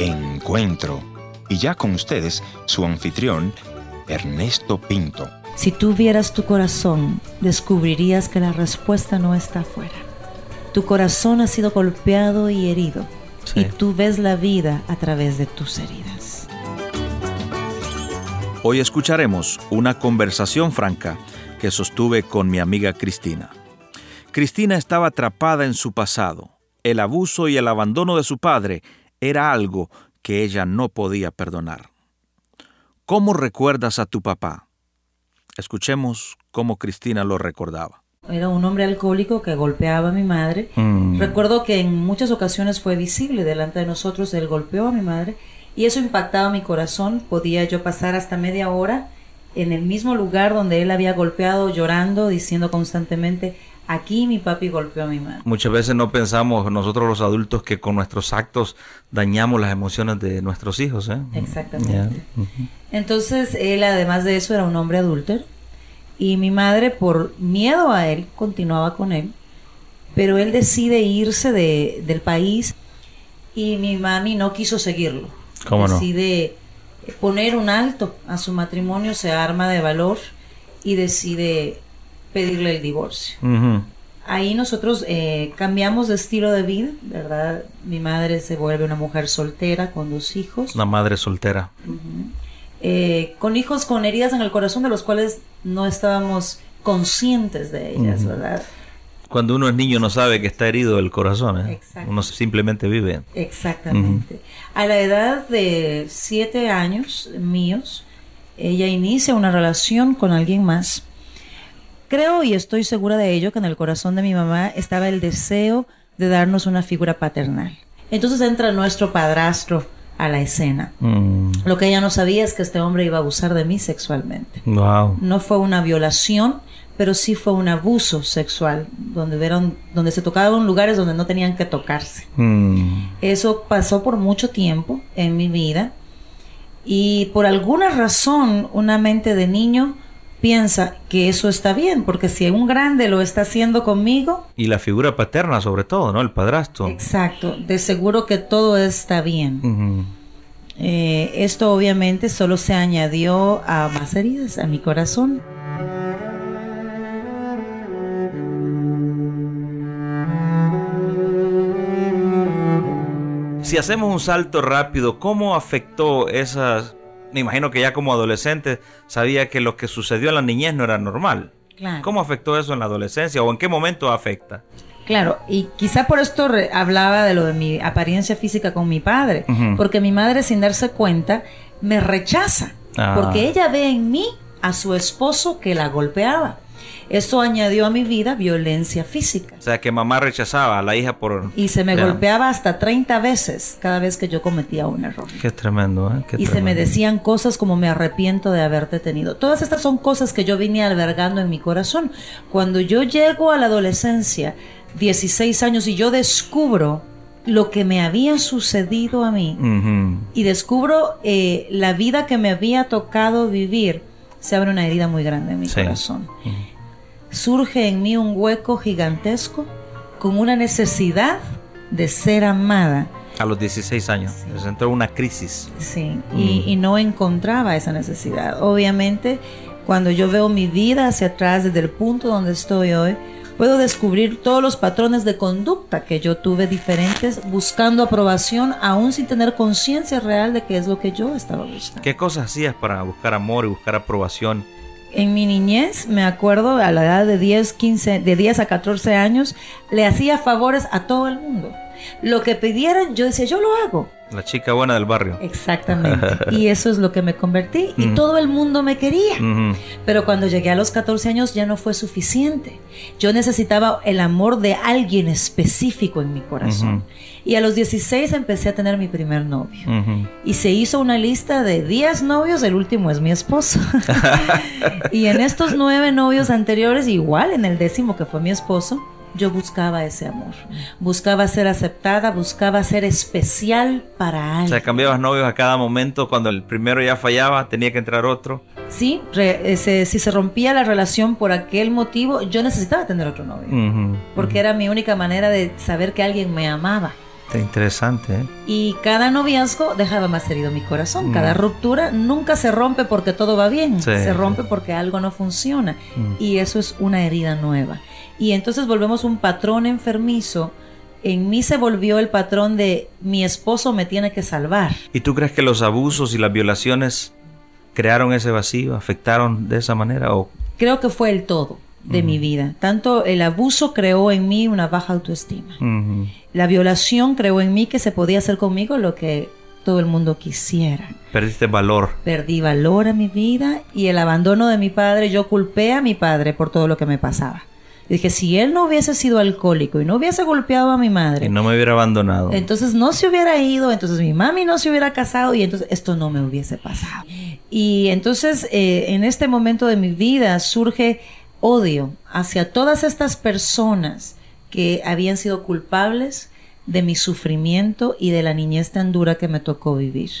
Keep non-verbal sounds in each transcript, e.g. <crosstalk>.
Encuentro. Y ya con ustedes, su anfitrión, Ernesto Pinto. Si tú vieras tu corazón, descubrirías que la respuesta no está afuera. Tu corazón ha sido golpeado y herido. Y tú ves la vida a través de tus heridas. Hoy escucharemos una conversación franca que sostuve con mi amiga Cristina. Cristina estaba atrapada en su pasado. El abuso y el abandono de su padre era algo que ella no podía perdonar. ¿Cómo recuerdas a tu papá? Escuchemos cómo Cristina lo recordaba. Era un hombre alcohólico que golpeaba a mi madre. Mm. Recuerdo que en muchas ocasiones fue visible delante de nosotros, él golpeó a mi madre y eso impactaba mi corazón. Podía yo pasar hasta media hora en el mismo lugar donde él había golpeado, llorando, diciendo constantemente, aquí mi papi golpeó a mi madre. Muchas veces no pensamos nosotros los adultos que con nuestros actos dañamos las emociones de nuestros hijos. ¿eh? Exactamente. Entonces él además de eso era un hombre adúltero y mi madre por miedo a él continuaba con él, pero él decide irse de, del país y mi mami no quiso seguirlo. ¿Cómo no? Decide poner un alto a su matrimonio, se arma de valor y decide pedirle el divorcio. Ujú. Ahí nosotros eh, cambiamos de estilo de vida, ¿verdad? Mi madre se vuelve una mujer soltera con dos hijos. Una madre soltera. eh, con hijos con heridas en el corazón de los cuales no estábamos conscientes de ellas, Ujú. ¿verdad? Cuando uno es niño no sabe que está herido el corazón. ¿eh? Uno simplemente vive. Exactamente. A la edad de siete años míos, ella inicia una relación con alguien más. Creo y estoy segura de ello que en el corazón de mi mamá estaba el deseo de darnos una figura paternal. Entonces entra nuestro padrastro a la escena. Mm. Lo que ella no sabía es que este hombre iba a abusar de mí sexualmente. Wow. No fue una violación, pero sí fue un abuso sexual, donde, donde se tocaban lugares donde no tenían que tocarse. Mm. Eso pasó por mucho tiempo en mi vida y por alguna razón una mente de niño piensa que eso está bien, porque si un grande lo está haciendo conmigo, Y la figura paterna sobre todo, ¿no? El padrastro. exacto, de seguro que todo está bien. Eh, esto obviamente solo se añadió a más heridas a mi corazón. Si hacemos un salto rápido, ¿cómo afectó esas... Me imagino que ya como adolescente sabía que lo que sucedió en la niñez no era normal. Claro. ¿Cómo afectó eso en la adolescencia o en qué momento afecta? Claro, y quizá por esto hablaba de lo de mi apariencia física con mi padre, porque mi madre sin darse cuenta me rechaza, Ah. porque ella ve en mí a su esposo que la golpeaba. Esto añadió a mi vida violencia física. O sea, que mamá rechazaba a la hija por... Y se me Ya. golpeaba hasta 30 veces cada vez que yo cometía un error. Qué tremendo, ¿eh? Qué y se me decían cosas como me arrepiento de haberte tenido. Todas estas son cosas que yo vine albergando en mi corazón. Cuando yo llego a la adolescencia, 16 años, y yo descubro lo que me había sucedido a mí y descubro eh, la vida que me había tocado vivir, se abre una herida muy grande en mi Sí. corazón. Surge en mí un hueco gigantesco con una necesidad de ser amada. A los 16 años. Entró una crisis. Sí, y, y no encontraba esa necesidad. Obviamente, cuando yo veo mi vida hacia atrás, desde el punto donde estoy hoy, puedo descubrir todos los patrones de conducta que yo tuve diferentes, buscando aprobación, aún sin tener conciencia real de qué es lo que yo estaba buscando. ¿Qué cosas hacías para buscar amor y buscar aprobación? En mi niñez, me acuerdo, a la edad de 10, 15, de 10 a 14 años, le hacía favores a todo el mundo. Lo que pidieran, yo decía, yo lo hago. La chica buena del barrio. Exactamente. <laughs> y eso es lo que me convertí. Y todo el mundo me quería. Pero cuando llegué a los 14 años ya no fue suficiente. Yo necesitaba el amor de alguien específico en mi corazón. Y a los 16 empecé a tener mi primer novio. Y se hizo una lista de 10 novios, el último es mi esposo. <laughs> <laughs> y en estos nueve novios anteriores, igual en el décimo que fue mi esposo, yo buscaba ese amor. Buscaba ser aceptada, buscaba ser especial para O alguien. sea, cambiabas novios a cada momento. Cuando el primero ya fallaba, tenía que entrar otro. Sí, re- ese- si se rompía la relación por aquel motivo, yo necesitaba tener otro novio. Porque era mi única manera de saber que alguien me amaba. interesante. ¿eh? Y cada noviazgo dejaba más herido mi corazón. Cada ruptura nunca se rompe porque todo va bien. se rompe porque algo no funciona. Mm. Y eso es una herida nueva. Y entonces volvemos un patrón enfermizo. En mí se volvió el patrón de mi esposo me tiene que salvar. ¿Y tú crees que los abusos y las violaciones crearon ese vacío, afectaron de esa manera? O... Creo que fue el todo de mi vida. Tanto el abuso creó en mí una baja autoestima. La violación creó en mí que se podía hacer conmigo lo que todo el mundo quisiera. Perdiste valor. Perdí valor a mi vida y el abandono de mi padre, yo culpé a mi padre por todo lo que me pasaba. Y dije, si él no hubiese sido alcohólico y no hubiese golpeado a mi madre. Y no me hubiera abandonado. Entonces no se hubiera ido, entonces mi mami no se hubiera casado y entonces esto no me hubiese pasado. Y entonces eh, en este momento de mi vida surge odio hacia todas estas personas que habían sido culpables de mi sufrimiento y de la niñez tan dura que me tocó vivir.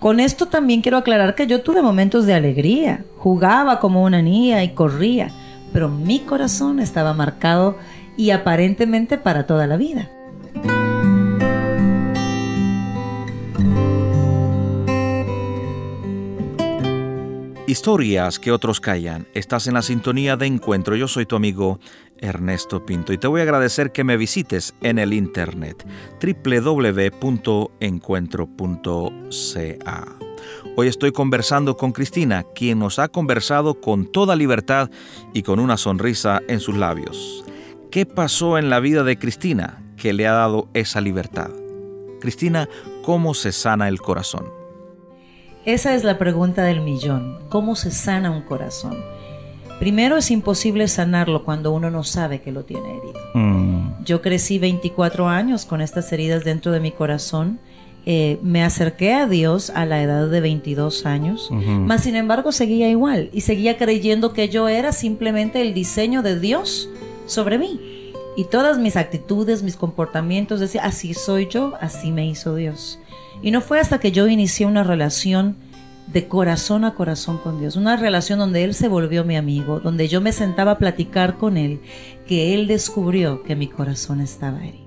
Con esto también quiero aclarar que yo tuve momentos de alegría, jugaba como una niña y corría, pero mi corazón estaba marcado y aparentemente para toda la vida. Historias que otros callan. Estás en la sintonía de encuentro. Yo soy tu amigo Ernesto Pinto y te voy a agradecer que me visites en el internet www.encuentro.ca. Hoy estoy conversando con Cristina, quien nos ha conversado con toda libertad y con una sonrisa en sus labios. ¿Qué pasó en la vida de Cristina que le ha dado esa libertad? Cristina, ¿cómo se sana el corazón? Esa es la pregunta del millón. ¿Cómo se sana un corazón? Primero es imposible sanarlo cuando uno no sabe que lo tiene herido. Mm. Yo crecí 24 años con estas heridas dentro de mi corazón. Eh, me acerqué a Dios a la edad de 22 años, mas sin embargo seguía igual y seguía creyendo que yo era simplemente el diseño de Dios sobre mí. Y todas mis actitudes, mis comportamientos, decía, así soy yo, así me hizo Dios. Y no fue hasta que yo inicié una relación de corazón a corazón con Dios, una relación donde Él se volvió mi amigo, donde yo me sentaba a platicar con Él, que Él descubrió que mi corazón estaba herido.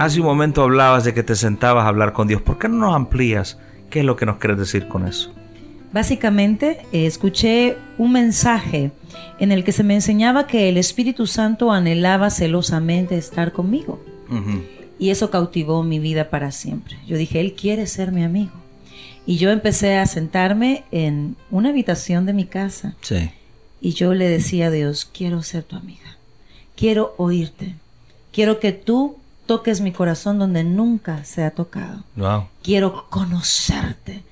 Hace un momento hablabas de que te sentabas a hablar con Dios. ¿Por qué no nos amplías? ¿Qué es lo que nos quieres decir con eso? Básicamente, eh, escuché un mensaje en el que se me enseñaba que el Espíritu Santo anhelaba celosamente estar conmigo. Y eso cautivó mi vida para siempre. Yo dije, Él quiere ser mi amigo. Y yo empecé a sentarme en una habitación de mi casa. Y yo le decía a Dios, quiero ser tu amiga. Quiero oírte. Quiero que tú toques mi corazón donde nunca se ha tocado. Quiero conocerte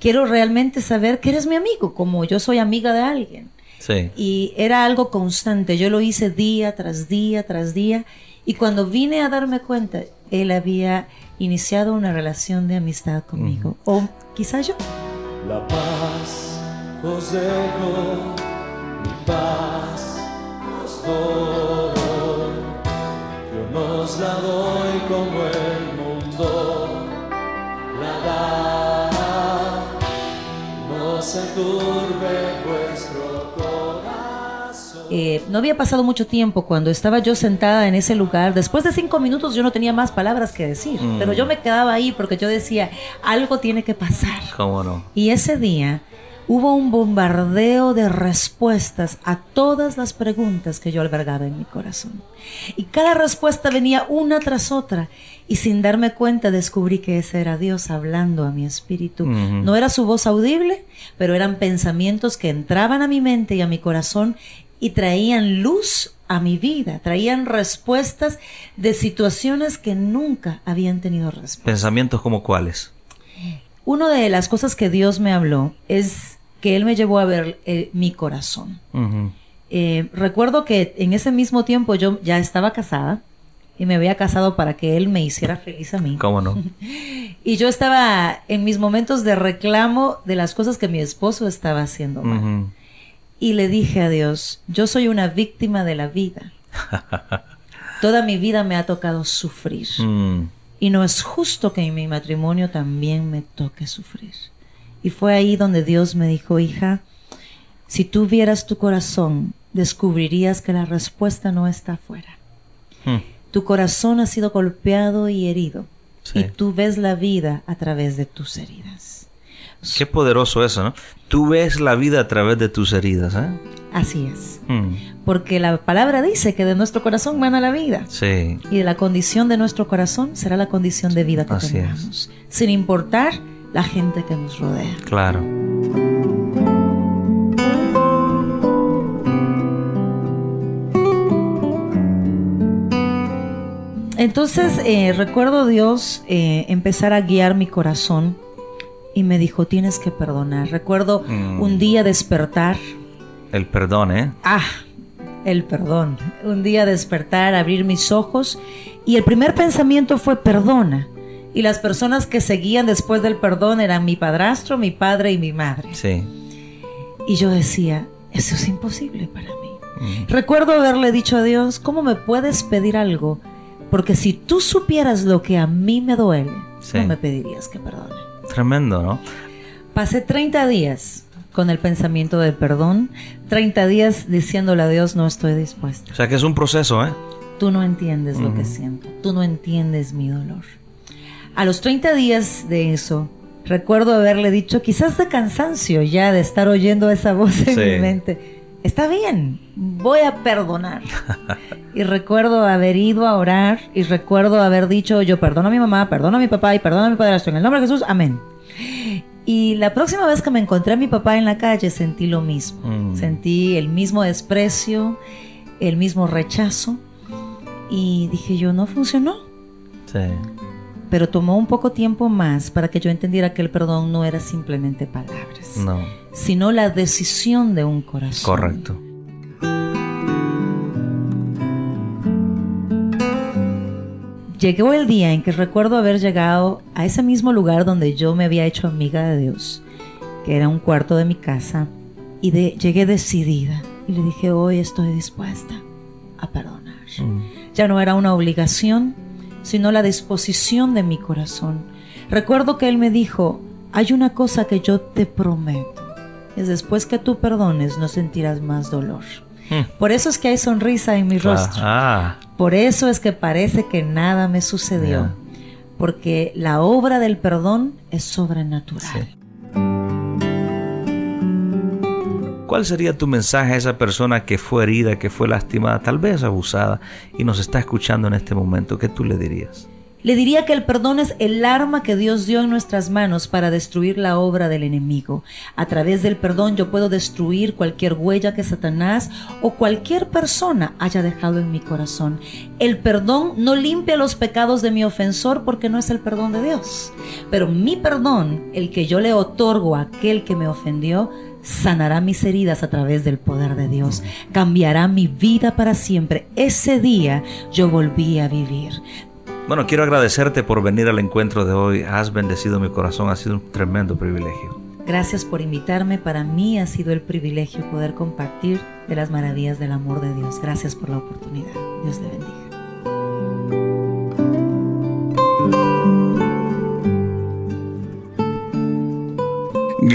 quiero realmente saber que eres mi amigo, como yo soy amiga de alguien. Sí. Y era algo constante, yo lo hice día tras día tras día, y cuando vine a darme cuenta, él había iniciado una relación de amistad conmigo, o quizás yo. La paz os dejo, mi paz os doy, nos la doy como el mundo la da eh, no había pasado mucho tiempo cuando estaba yo sentada en ese lugar. Después de cinco minutos yo no tenía más palabras que decir, mm. pero yo me quedaba ahí porque yo decía, algo tiene que pasar. ¿Cómo no? Y ese día hubo un bombardeo de respuestas a todas las preguntas que yo albergaba en mi corazón. Y cada respuesta venía una tras otra. Y sin darme cuenta descubrí que ese era Dios hablando a mi espíritu. No era su voz audible, pero eran pensamientos que entraban a mi mente y a mi corazón y traían luz a mi vida, traían respuestas de situaciones que nunca habían tenido respuesta. ¿Pensamientos como cuáles? Una de las cosas que Dios me habló es que Él me llevó a ver eh, mi corazón. Eh, recuerdo que en ese mismo tiempo yo ya estaba casada y me había casado para que Él me hiciera feliz a mí. ¿Cómo no? <laughs> y yo estaba en mis momentos de reclamo de las cosas que mi esposo estaba haciendo mal. Y le dije a Dios, yo soy una víctima de la vida. <laughs> Toda mi vida me ha tocado sufrir. Mm. Y no es justo que en mi matrimonio también me toque sufrir. Y fue ahí donde Dios me dijo, hija, Si tú vieras tu corazón, descubrirías que la respuesta no está afuera. Hmm. Tu corazón ha sido golpeado y herido. Sí. Y tú ves la vida a través de tus heridas. Qué poderoso eso, ¿no? Tú ves la vida a través de tus heridas, ¿eh? Así es. Hmm. Porque la palabra dice que de nuestro corazón mana la vida. Sí. Y de la condición de nuestro corazón será la condición de vida que Así es. tengamos. Sin importar la gente que nos rodea. Claro. Entonces eh, recuerdo Dios eh, empezar a guiar mi corazón y me dijo, tienes que perdonar. Recuerdo Mm. un día despertar, El perdón, ¿eh? ah, el perdón. Un día despertar, abrir mis ojos y el primer pensamiento fue perdona. Y las personas que seguían después del perdón eran mi padrastro, mi padre y mi madre. Sí. Y yo decía, eso es imposible para mí. Mm. Recuerdo haberle dicho a Dios, ¿cómo me puedes pedir algo? Porque si tú supieras lo que a mí me duele, Sí. no me pedirías que perdone. Tremendo, ¿no? Pasé 30 días con el pensamiento del perdón, 30 días diciéndole a Dios, no estoy dispuesta. O sea que es un proceso, ¿eh? Tú no entiendes lo que siento, tú no entiendes mi dolor. A los 30 días de eso, recuerdo haberle dicho, quizás de cansancio ya de estar oyendo esa voz en Sí. mi mente, está bien, voy a perdonar. <laughs> y recuerdo haber ido a orar y recuerdo haber dicho, yo perdono a mi mamá, perdono a mi papá y perdono a mi padrastro. En el nombre de Jesús, amén. Y la próxima vez que me encontré a mi papá en la calle sentí lo mismo. Mm. Sentí el mismo desprecio, el mismo rechazo. Y dije yo, no funcionó. Sí. Pero tomó un poco tiempo más para que yo entendiera que el perdón no era simplemente palabras, No. sino la decisión de un corazón. Correcto. Llegó el día en que recuerdo haber llegado a ese mismo lugar donde yo me había hecho amiga de Dios, que era un cuarto de mi casa, y de, llegué decidida y le dije, hoy estoy dispuesta a perdonar. Mm. Ya no era una obligación, sino la disposición de mi corazón. Recuerdo que él me dijo, hay una cosa que yo te prometo, es después que tú perdones no sentirás más dolor. Mm. Por eso es que hay sonrisa en mi rostro. Ah, Por eso es que parece que nada me sucedió. Porque la obra del perdón es sobrenatural. Sí. ¿Cuál sería tu mensaje a esa persona que fue herida, que fue lastimada, tal vez abusada y nos está escuchando en este momento? ¿Qué tú le dirías? Le diría que el perdón es el arma que Dios dio en nuestras manos para destruir la obra del enemigo. A través del perdón yo puedo destruir cualquier huella que Satanás o cualquier persona haya dejado en mi corazón. El perdón no limpia los pecados de mi ofensor porque no es el perdón de Dios. Pero mi perdón, el que yo le otorgo a aquel que me ofendió, sanará mis heridas a través del poder de Dios, cambiará mi vida para siempre. Ese día yo volví a vivir. Bueno, quiero agradecerte por venir al encuentro de hoy. Has bendecido mi corazón, ha sido un tremendo privilegio. Gracias por invitarme. Para mí ha sido el privilegio poder compartir de las maravillas del amor de Dios. Gracias por la oportunidad. Dios le bendiga.